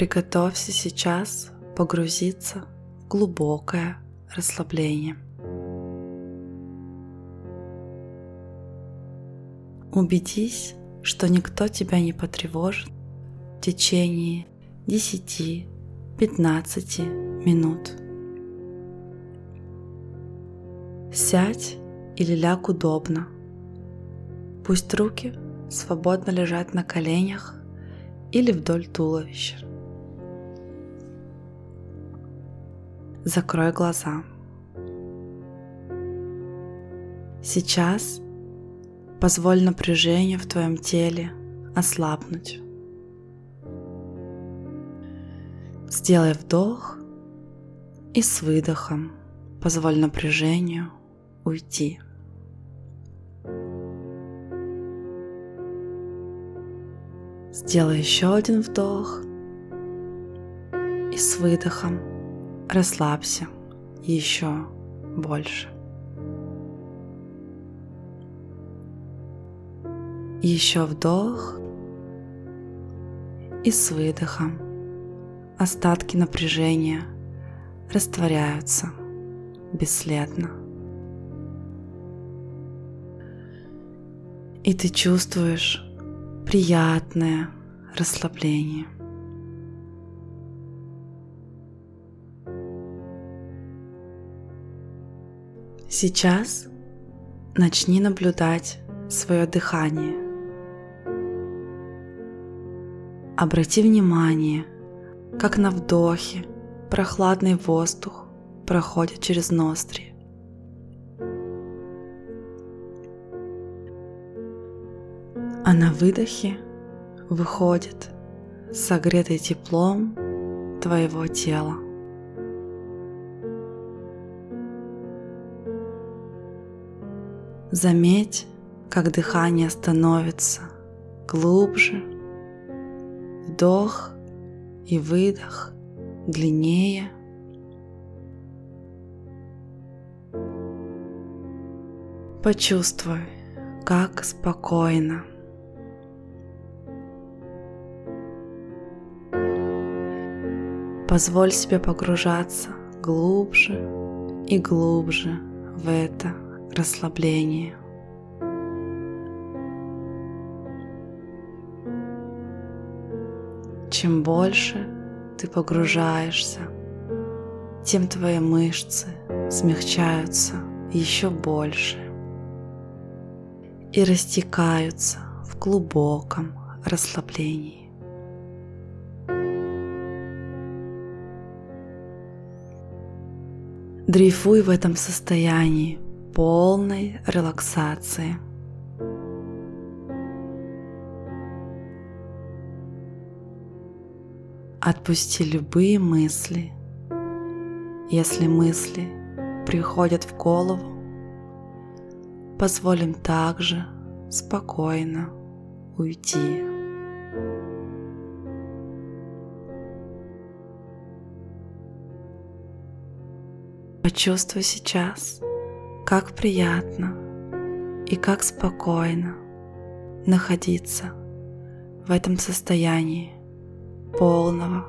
Приготовься сейчас погрузиться в глубокое расслабление. Убедись, что никто тебя не потревожит в течение 10-15 минут. Сядь или ляг удобно. Пусть руки свободно лежат на коленях или вдоль туловища. Закрой глаза. Сейчас позволь напряжению в твоем теле ослабнуть. Сделай вдох и с выдохом позволь напряжению уйти. Сделай еще один вдох и с выдохом расслабься еще больше. Еще вдох и с выдохом остатки напряжения растворяются бесследно. И ты чувствуешь приятное расслабление. Сейчас начни наблюдать свое дыхание. Обрати внимание, как на вдохе прохладный воздух проходит через ноздри. а на выдохе выходит согретый теплом твоего тела. Заметь, как дыхание становится глубже, вдох и выдох длиннее. Почувствуй, как спокойно. Позволь себе погружаться глубже и глубже в это расслабление. Чем больше ты погружаешься, тем твои мышцы смягчаются еще больше и растекаются в глубоком расслаблении. Дрейфуй в этом состоянии полной релаксации. Отпусти любые мысли. Если мысли приходят в голову, позволим также спокойно уйти. Почувствуй сейчас, как приятно и как спокойно находиться в этом состоянии полного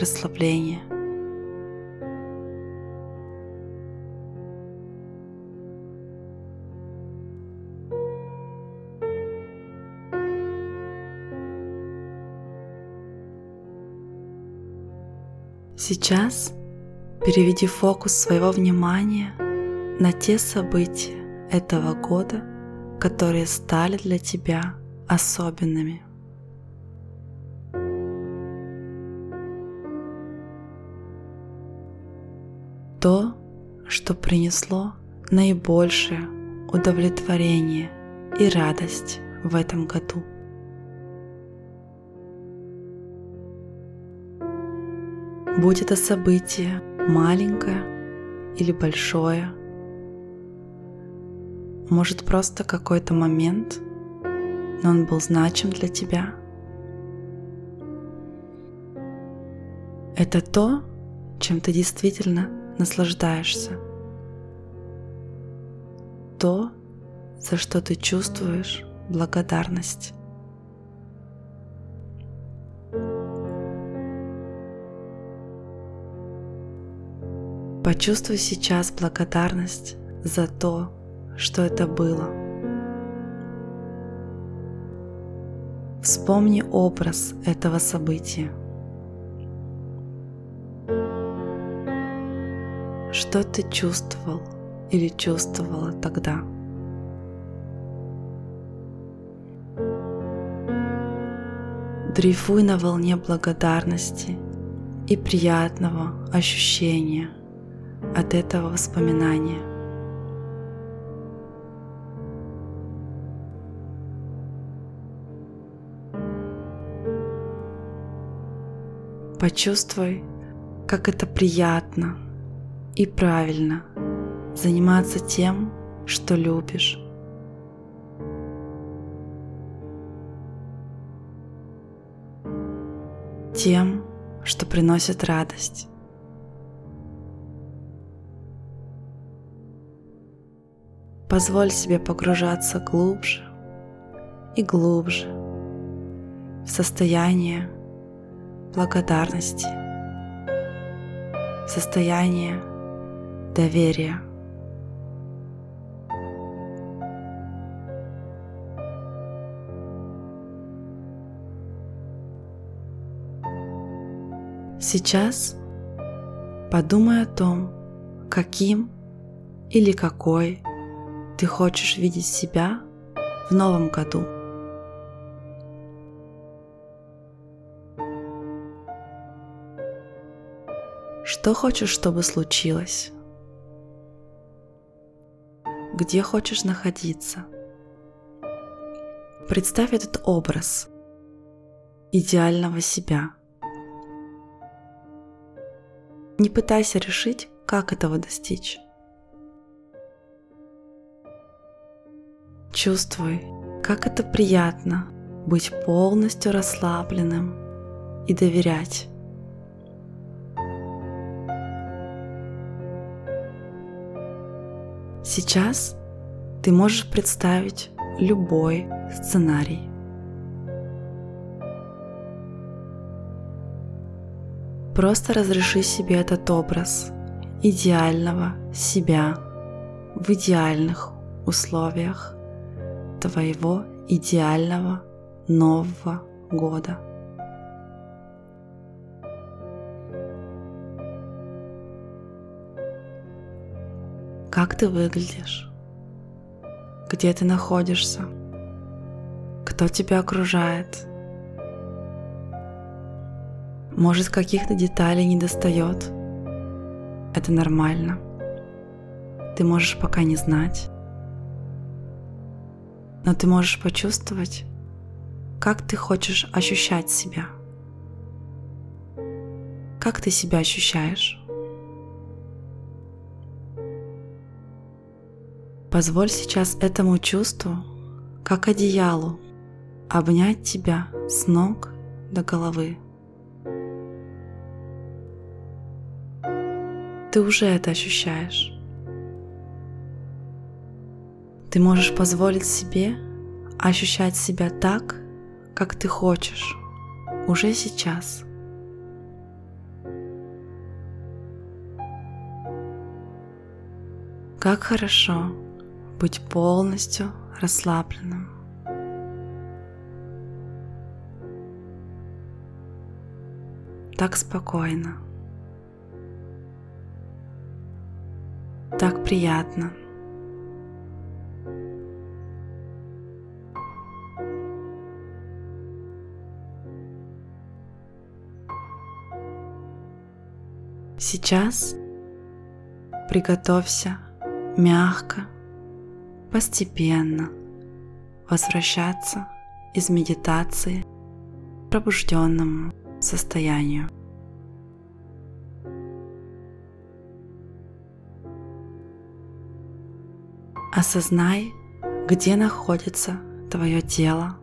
расслабления. Сейчас Переведи фокус своего внимания на те события этого года, которые стали для тебя особенными. То, что принесло наибольшее удовлетворение и радость в этом году. Будь это событие маленькое или большое. Может, просто какой-то момент, но он был значим для тебя. Это то, чем ты действительно наслаждаешься. То, за что ты чувствуешь благодарность. Почувствуй сейчас благодарность за то, что это было. Вспомни образ этого события. Что ты чувствовал или чувствовала тогда? Дрейфуй на волне благодарности и приятного ощущения от этого воспоминания. Почувствуй, как это приятно и правильно заниматься тем, что любишь. Тем, что приносит радость. Позволь себе погружаться глубже и глубже в состояние благодарности, состояние доверия. Сейчас подумай о том, каким или какой ты хочешь видеть себя в новом году. Что хочешь, чтобы случилось? Где хочешь находиться? Представь этот образ идеального себя. Не пытайся решить, как этого достичь. Чувствуй, как это приятно быть полностью расслабленным и доверять. Сейчас ты можешь представить любой сценарий. Просто разреши себе этот образ идеального себя в идеальных условиях твоего идеального Нового года. Как ты выглядишь? Где ты находишься? Кто тебя окружает? Может, каких-то деталей не достает? Это нормально. Ты можешь пока не знать но ты можешь почувствовать, как ты хочешь ощущать себя. Как ты себя ощущаешь? Позволь сейчас этому чувству, как одеялу, обнять тебя с ног до головы. Ты уже это ощущаешь. Ты можешь позволить себе ощущать себя так, как ты хочешь, уже сейчас. Как хорошо быть полностью расслабленным. Так спокойно. Так приятно. Сейчас приготовься мягко, постепенно возвращаться из медитации к пробужденному состоянию. Осознай, где находится твое тело.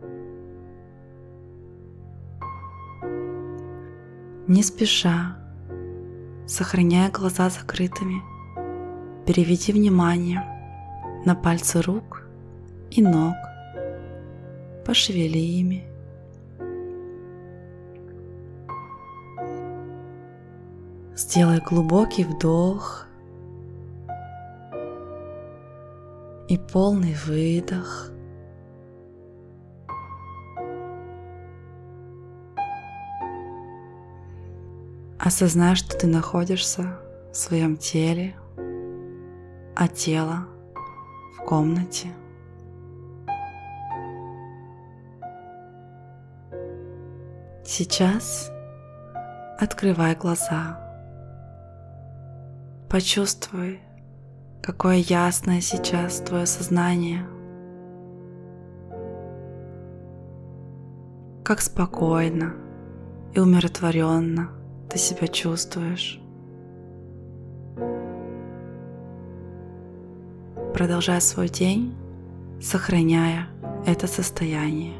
Не спеша сохраняя глаза закрытыми, переведи внимание на пальцы рук и ног. Пошевели ими. Сделай глубокий вдох и полный выдох. Осознай, что ты находишься в своем теле, а тело в комнате. Сейчас открывай глаза. Почувствуй, какое ясное сейчас твое сознание. Как спокойно и умиротворенно ты себя чувствуешь. Продолжай свой день, сохраняя это состояние.